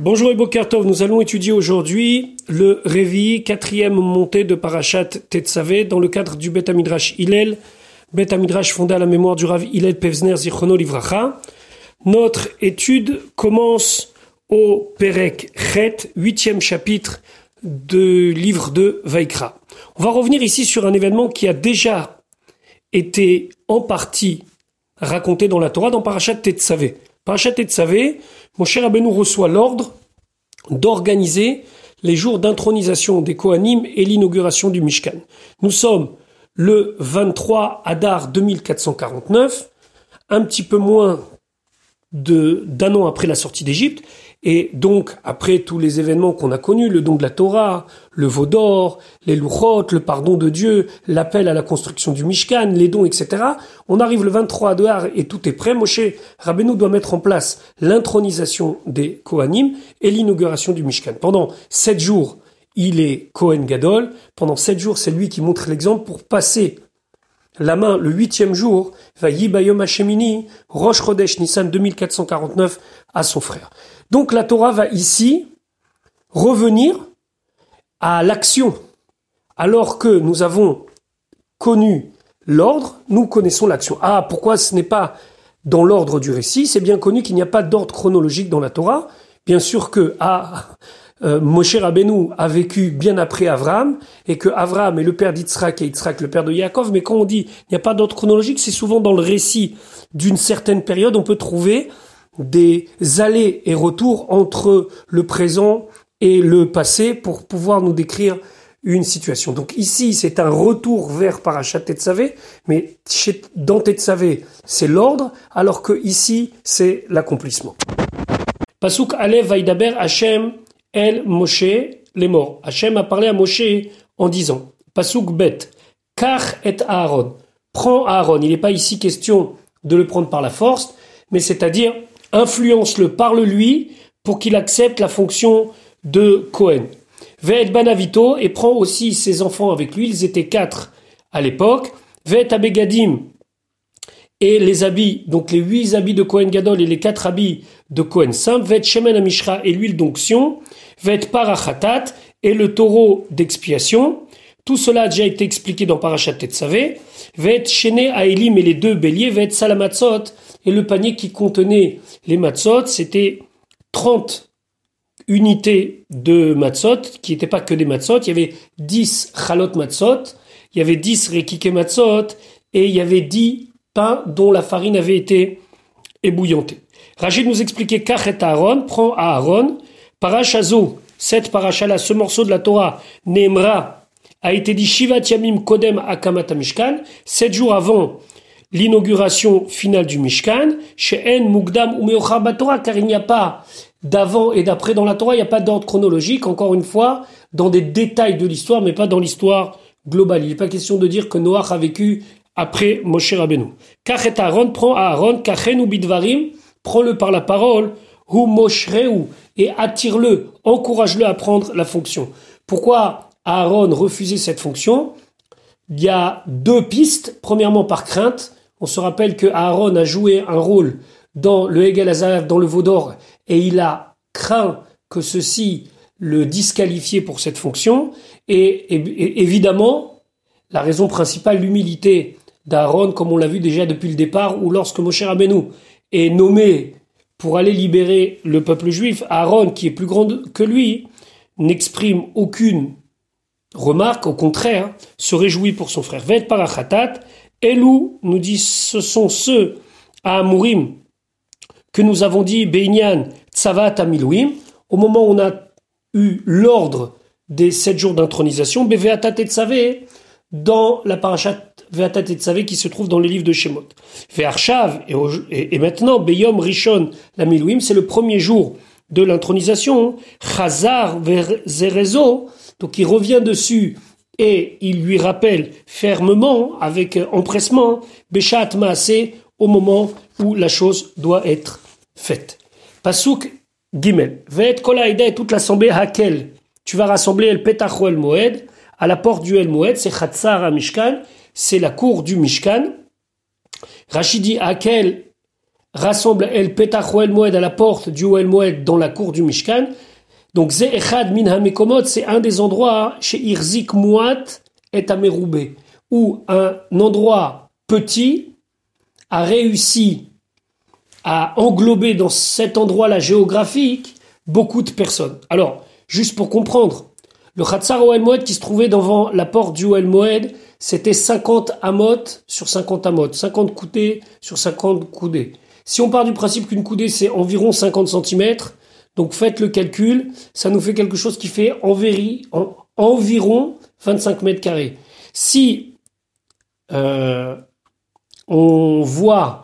Bonjour et Bokertov, nous allons étudier aujourd'hui le Révi, quatrième montée de Parashat Tetzavé dans le cadre du Bet Amidrash Hillel, Bet Amidrash fondé à la mémoire du Rav Hillel Pevzner Zichrono Livracha. Notre étude commence au Perek Chet, huitième chapitre du livre de Vaikra. On va revenir ici sur un événement qui a déjà été en partie raconté dans la Torah dans Parashat Tetzavé. Tetzavé, mon cher Rabbeinu reçoit l'ordre d'organiser les jours d'intronisation des Kohanim et l'inauguration du Mishkan. Nous sommes le 23 Adar 2449, un petit peu moins d'un an après la sortie d'Égypte, et donc, après tous les événements qu'on a connus, le don de la Torah, le veau d'or, les louchot, le pardon de Dieu, l'appel à la construction du Mishkan, les dons, etc., on arrive le 23 Adar et tout est prêt. Moshe Rabbeinu doit mettre en place l'intronisation des Kohanim et l'inauguration du Mishkan. Pendant sept jours, il est Kohen Gadol. Pendant sept jours, c'est lui qui montre l'exemple pour passer la main le huitième jour, va Yibayom Hashemini, Rosh Chodesh Nissan 2449 à son frère. Donc la Torah va ici revenir à l'action. Alors que nous avons connu l'ordre, nous connaissons l'action. Ah, pourquoi ce n'est pas dans l'ordre du récit? C'est bien connu qu'il n'y a pas d'ordre chronologique dans la Torah. Bien sûr que ah, euh, Moshe Rabbeinu a vécu bien après Abraham et que Abraham est le père d'Yitzhak et Yitzhak le père de Yaakov. Mais quand on dit il n'y a pas d'ordre chronologique, c'est souvent dans le récit d'une certaine période, on peut trouver des allers et retours entre le présent et le passé pour pouvoir nous décrire une situation. Donc ici, c'est un retour vers Parachat Tetzavé, mais dans Tetzavé, c'est l'ordre, alors que ici, c'est l'accomplissement. Pasuk Alev Vaidaber Hashem El Moshe les morts. Hashem a parlé à Moshe en disant, Pasuk Bet, Kach et Aaron. Prends Aaron. Il n'est pas ici question de le prendre par la force, mais c'est-à-dire influence-le, parle-lui pour qu'il accepte la fonction de Cohen. Ve'et Banavito et prend aussi ses enfants avec lui, ils étaient quatre à l'époque. Ve'et Abegadim et les habits, donc les huit habits de Cohen Gadol et les quatre habits de Cohen simple. Ve'et Shemen Amishra et l'huile d'onction. Ve'et Parachatat et le taureau d'expiation. Tout cela a déjà été expliqué dans Parashat Tetzavé. Ve'et Shene Aelim et les deux béliers. Ve'et Salamatzot et le panier qui contenait les matzot, c'était 30 unités de matzot, qui n'étaient pas que des matzot. Il y avait 10 chalot matzot, il y avait 10 rekike matzot, et il y avait 10 pains dont la farine avait été ébouillantée. Rachid nous expliquait Kachet Aaron, prend Aaron, Parachazo, cette parachala, ce morceau de la Torah, Nemra, a été dit Shivat Yamim Kodem Akamat Mishkan, sept jours avant l'inauguration finale du Mishkan, chez En Mugdam ou car il n'y a pas d'avant et d'après dans la Torah, il n'y a pas d'ordre chronologique, encore une fois, dans des détails de l'histoire, mais pas dans l'histoire globale. Il n'est pas question de dire que Noach a vécu après Moshe Rabbeinu. Kachet Aaron prend Aaron, Kachen ou Bidvarim, prends-le par la parole, ou Moshreu, et attire-le, encourage-le à prendre la fonction. Pourquoi Aaron refusait cette fonction? Il y a deux pistes. Premièrement, par crainte, on se rappelle que Aaron a joué un rôle dans le Hegel Azav, dans le Vaudor, et il a craint que ceci le disqualifiait pour cette fonction. Et, évidemment, la raison principale, l'humilité d'Aaron, comme on l'a vu déjà depuis le départ, ou lorsque Moshe Rabbeinu est nommé pour aller libérer le peuple juif, Aaron, qui est plus grand que lui, n'exprime aucune remarque, au contraire, se réjouit pour son frère. Ved parachatat, Elou nous dit ce sont ceux à Amourim que nous avons dit Beinyan Tsavat Amilouim au moment où on a eu l'ordre des sept jours d'intronisation, Beveatat Tsavé dans la parachat Veatat Tsavé qui se trouve dans les livres de Shemot. Ve'arshav et, maintenant Beyom Rishon la Milouim, c'est le premier jour de l'intronisation. Chazar Zerezo, donc il revient dessus et il lui rappelle fermement, avec empressement, Beshat Maasé, au moment où la chose doit être faite. Pasuk Gimel. Ve'et kolaïda et toute l'assemblée Hakel. Tu vas rassembler El Petach El Moed, à la porte du El Moed, c'est Chatzar Mishkan, c'est la cour du Mishkan. Rachidi Hakel rassemble El Petach Oel Moed à la porte du Oel Moed dans la cour du Mishkan. Donc Ze Echad Min Hamekomot, c'est un des endroits chez Irzik Muat et Ameroubé, où un endroit petit a réussi à englober dans cet endroit-là géographique beaucoup de personnes. Alors, juste pour comprendre, le Khatsar Oel Moed qui se trouvait devant la porte du Oel Moed, c'était 50 amot sur 50 amot, 50 coudées sur 50 coudées. Si on part du principe qu'une coudée c'est environ 50 cm, donc faites le calcul, ça nous fait quelque chose qui fait environ 25 mètres carrés. Si euh, on voit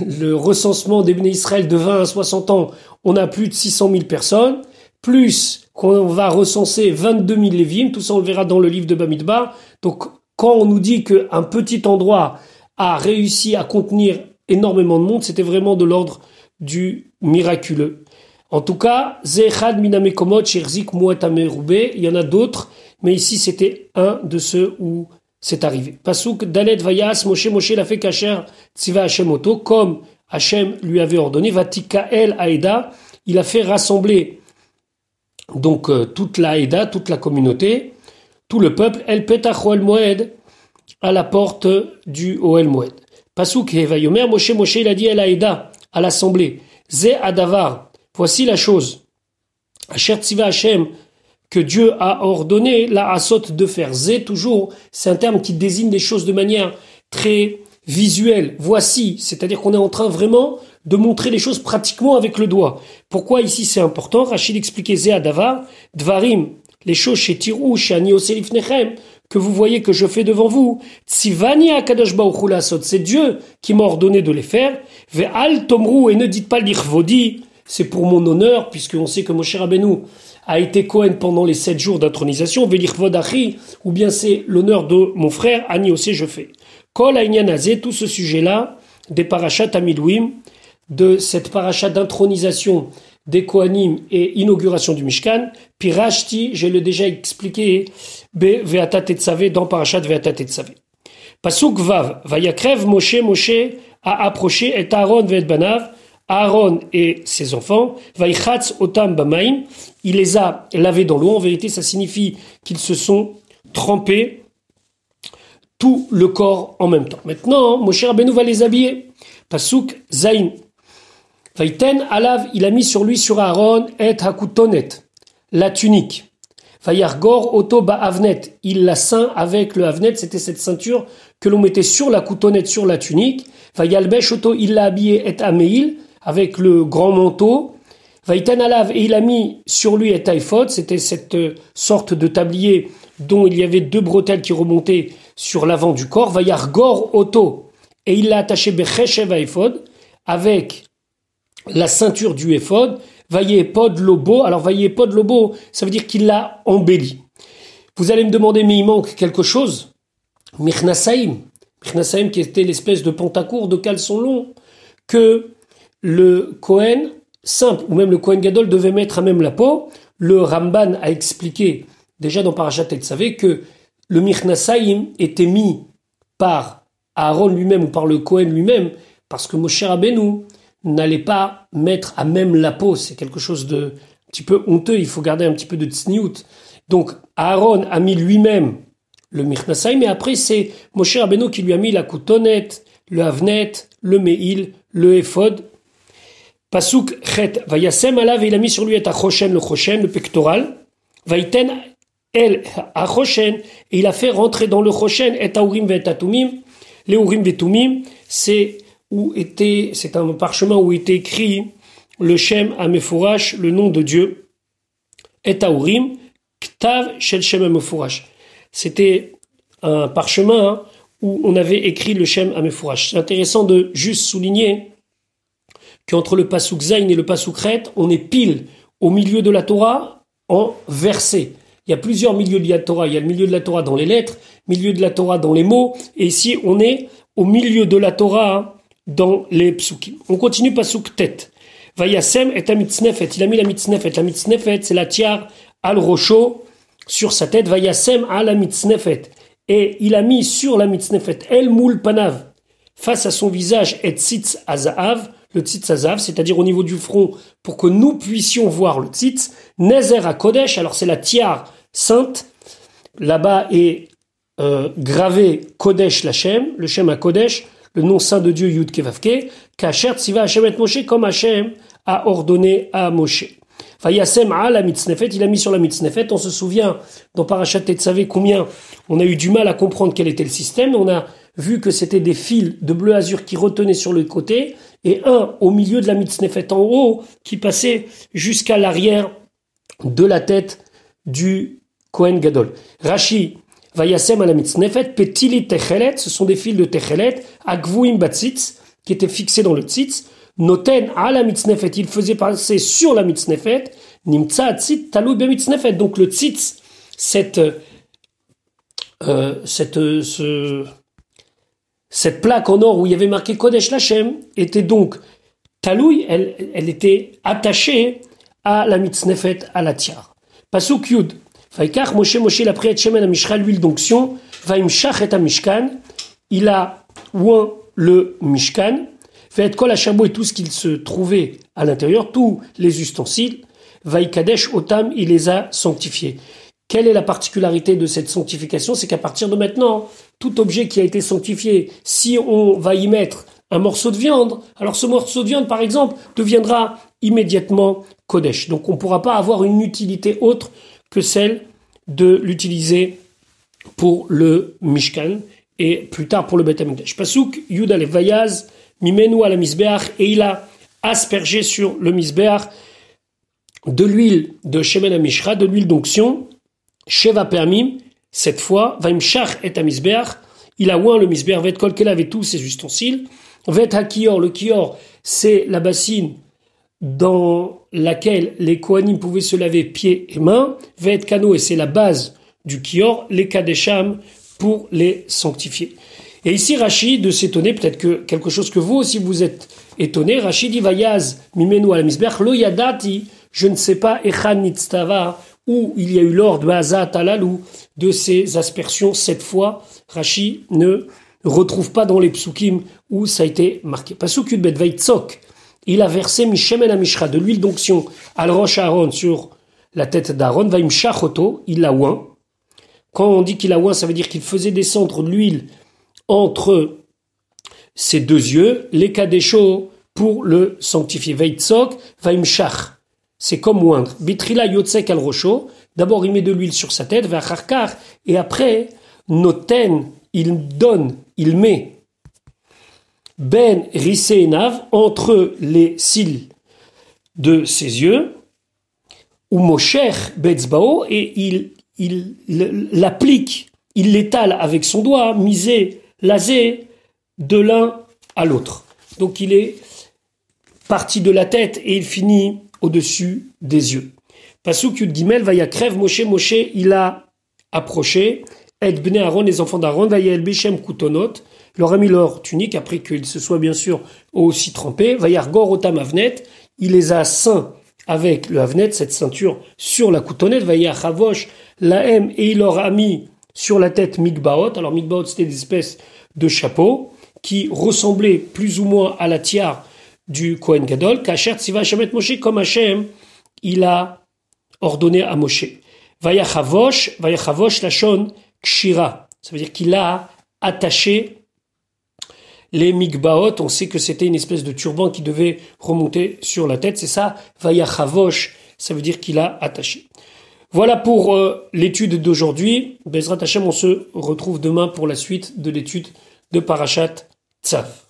le recensement des béné Israël de 20 à 60 ans, on a plus de 600 000 personnes, plus qu'on va recenser 22 000 Lévim, tout ça on le verra dans le livre de Bamidbar. Donc quand on nous dit qu'un petit endroit a réussi à contenir énormément de monde, c'était vraiment de l'ordre du miraculeux. En tout cas, Zechad Minamekomot, Sherzik il y en a d'autres, mais ici c'était un de ceux où c'est arrivé. Pasuk Dalet Vayas, Moshe Moshe l'a fait kacher Tziva Hashem Oto, comme Hashem lui avait ordonné, Vatika El Aeda, il a fait rassembler donc euh, toute la Aeda, toute la communauté, tout le peuple, El Petach Moed, à la porte du Oel Moed. Pasuk Vayomer, Moshe Moshe il a dit El Aeda, à l'assemblée, Ze Adavar, Voici la chose. Asher Tziva Hashem, que Dieu a ordonné la asot de faire. Zé, toujours, c'est un terme qui désigne des choses de manière très visuelle. Voici, c'est-à-dire qu'on est en train vraiment de montrer les choses pratiquement avec le doigt. Pourquoi ici c'est important? Rachid expliquait Zé Davar, Dvarim, les choses chez Tirou, chez Anioselif Nechem, que vous voyez que je fais devant vous. Tzivani Akadosh c'est Dieu qui m'a ordonné de les faire. Ve'al Tomru, et ne dites pas l'Irvodi, c'est pour mon honneur, puisqu'on sait que Moshe Rabbeinu a été Cohen pendant les sept jours d'intronisation, Velir Vodachi, ou bien c'est l'honneur de mon frère, Ani aussi je fais. Kol Aïnyanazé, tout ce sujet-là, des parachats Amilouim, de cette parachat d'intronisation des Kohanim et inauguration du Mishkan, Pirashti, je l'ai déjà expliqué, Be dans parachat Veata Tetzavé. Pasuk Vav, Vayakrev Moshe Moshe a approché et Aaron Ve'et Banav, Aaron et ses enfants, Vaichatz Otam Bamaim, il les a lavés dans l'eau. En vérité, ça signifie qu'ils se sont trempés tout le corps en même temps. Maintenant, Moshe Rabbeinu va les habiller. Pasuk Zain. Vaiten Alav, il a mis sur lui, sur Aaron, et Hakutonet, la tunique. Vayargor il l'a ceint avec le Avnet, c'était cette ceinture que l'on mettait sur la coutonnette, sur la tunique. Vayalbesh Oto, il l'a habillé et Ameil, avec le grand manteau. Vaïtan Alav, et il a mis sur lui et taïfod, c'était cette euh, sorte de tablier dont il y avait deux bretelles qui remontaient sur l'avant du corps. Vaïargor Oto, et il l'a attaché Becheshev Ephod avec la ceinture du Ephod. Pod Lobo, alors Pod Lobo, ça veut dire qu'il l'a embelli. Vous allez me demander, mais il manque quelque chose Mirnasaim, Mirnasaim qui était l'espèce de pantacourt de caleçon long que le Kohen simple ou même le Kohen Gadol devait mettre à même la peau. Le Ramban a expliqué déjà dans Parashat savez que le Mirnasaim était mis par Aaron lui-même ou par le Kohen lui-même parce que Moshe Rabbeinu n'allait pas mettre à même la peau. C'est quelque chose de un petit peu honteux. Il faut garder un petit peu de tsniout. Donc Aaron a mis lui-même le Mirnasaim et après c'est Moshe Rabbeinu qui lui a mis la coutonnette, le havnet, le meil, le ephod Pasuk chet, vayasem alav, il a mis sur lui et achoshen, le choshen, le pectoral. Vaiten el achoshen, et il a fait rentrer dans le choshen et aurim et atumim. Les urim et c'est où était, c'est un parchemin où était écrit le shem amefourash, le nom de Dieu. Et aurim, ktav shel shem amefourash. C'était un parchemin hein, où on avait écrit le shem amefourash. C'est intéressant de juste souligner qu'entre le Pasuk Zain et le Pasuk on est pile au milieu de la Torah en versets. Il y a plusieurs milieux de la Torah. Il y a le milieu de la Torah dans les lettres, milieu de la Torah dans les mots, et ici on est au milieu de la Torah dans les psukim. On continue Pasuk Tet. Vayasem et mitznefet. Il a mis la mitznefet. La mitznefet, c'est la tiare al rocho sur sa tête. Vayasem la mitznefet. Et il a mis sur la mitznefet el moul panav face à son visage et tzitz azahav le tzitz azav, c'est-à-dire au niveau du front, pour que nous puissions voir le tzitz. Nezer à Kodesh, alors c'est la tiare sainte. Là-bas est euh, gravé Kodesh Lachem, le Shem à Kodesh, le nom saint de Dieu Yud Kevavke, Kacher Tziva Hashem et Moshe, comme Hashem a ordonné à Moshe. Vayasem a la mitznefet, il a mis sur la mitznefet. On se souvient dans Parashat Tetzavé combien on a eu du mal à comprendre quel était le système. On a vu que c'était des fils de bleu azur qui retenaient sur le côté et un au milieu de la mitznefet en haut qui passait jusqu'à l'arrière de la tête du Kohen Gadol. Rashi Vayasem à la mitznefet, petili techelet, ce sont des fils de techelet, agvuim batzitz, qui étaient fixés dans le tzitz, noten à la mitznefet, il faisait passer sur la mitznefet, nimtsa tzit talou mitznefet. Donc le tzitz, cette, euh, ce, cette plaque en or où il y avait marqué Kodesh Lachem était donc talouille, elle, était attachée à la mitznefet, à la tiare. Pasuk Yud. Faïkar Moshe Moshe l'a pris Shemen à Mishra, l'huile d'onction, Vaimshach et à Mishkan, il a ouin le Mishkan, fait kol et tout ce qu'il se trouvait à l'intérieur, tous les ustensiles, Vaikadesh Otam, il les a sanctifiés. Quelle est la particularité de cette sanctification? C'est qu'à partir de maintenant, tout objet qui a été sanctifié, si on va y mettre un morceau de viande, alors ce morceau de viande, par exemple, deviendra immédiatement Kodesh. Donc on ne pourra pas avoir une utilité autre que celle de l'utiliser pour le Mishkan et plus tard pour le Beth Amikdash. Pasuk, Yuda le Vayaz, Mimenu à la Misbeach, et il a aspergé sur le Misbeach de l'huile de Shemen Amishra, de l'huile d'onction, Sheva Permim, cette fois, Vaimshach et Misbeach, il a oint le Misbeach, Vet Kolkela avait tous ses ustensiles, Vet Hakior, le Kior, c'est la bassine dans laquelle les Kohanim pouvaient se laver pieds et mains, Vet Kano, et c'est la base du Kior, les Kadesham, pour les sanctifier. Et ici, Rachid de s'étonner, peut-être que quelque chose que vous aussi vous êtes étonné, Rachid dit Vayaz, Mimenu al lo yadati, je ne sais pas, Echan Nitztava, où il y a eu l'ordre de Alalou, de ces aspersions, cette fois, Rachid ne retrouve pas dans les psukim où ça a été marqué. Pasuk Vaitzok, il a versé Mishemen Amishra, de l'huile d'onction, al roche Aaron sur la tête d'Aaron, Vaim Shachoto, il l'a oint. Quand on dit qu'il a oint, ça veut dire qu'il faisait descendre de l'huile entre ses deux yeux, les kadesho pour le sanctifier. Veitzok, vaimshach. C'est comme moindre. Bitrila yotzek al rocho. D'abord, il met de l'huile sur sa tête, vacharkar, et après, noten, il donne, il met ben nav entre les cils de ses yeux, ou mosher betzbao, et il, il l'applique, il l'étale avec son doigt, misé lasé de l'un à l'autre. Donc il est parti de la tête et il finit au-dessus des yeux. Pasuk Yud Gimel, Vaya crève Moshe, Moshe, il a approché, Et Bnei Aaron, les enfants d'Aaron, Vaya El Beshem Kutonot, leur a mis leur tunique, après qu'ils se soient bien sûr aussi trempés, Vaya Argor Otam il les a ceints avec le Avnet, cette ceinture sur la coutonnette, Vaya Chavosh, la M, et il leur a mis sur la tête Mikbaot. Alors Mikbaot, c'était des espèces de chapeaux qui ressemblaient plus ou moins à la tiare du Kohen Gadol. Kacher Tziva Hashemet Moshe, comme Hashem, il a ordonné à Moshe. Vayachavosh, Vayachavosh Lachon Kshira. Ça veut dire qu'il a attaché les mikbaot. On sait que c'était une espèce de turban qui devait remonter sur la tête. C'est ça, Vayachavosh. Ça veut dire qu'il a attaché. Voilà pour euh, l'étude d'aujourd'hui. Bezrat Hashem, on se retrouve demain pour la suite de l'étude de Parashat Tzav.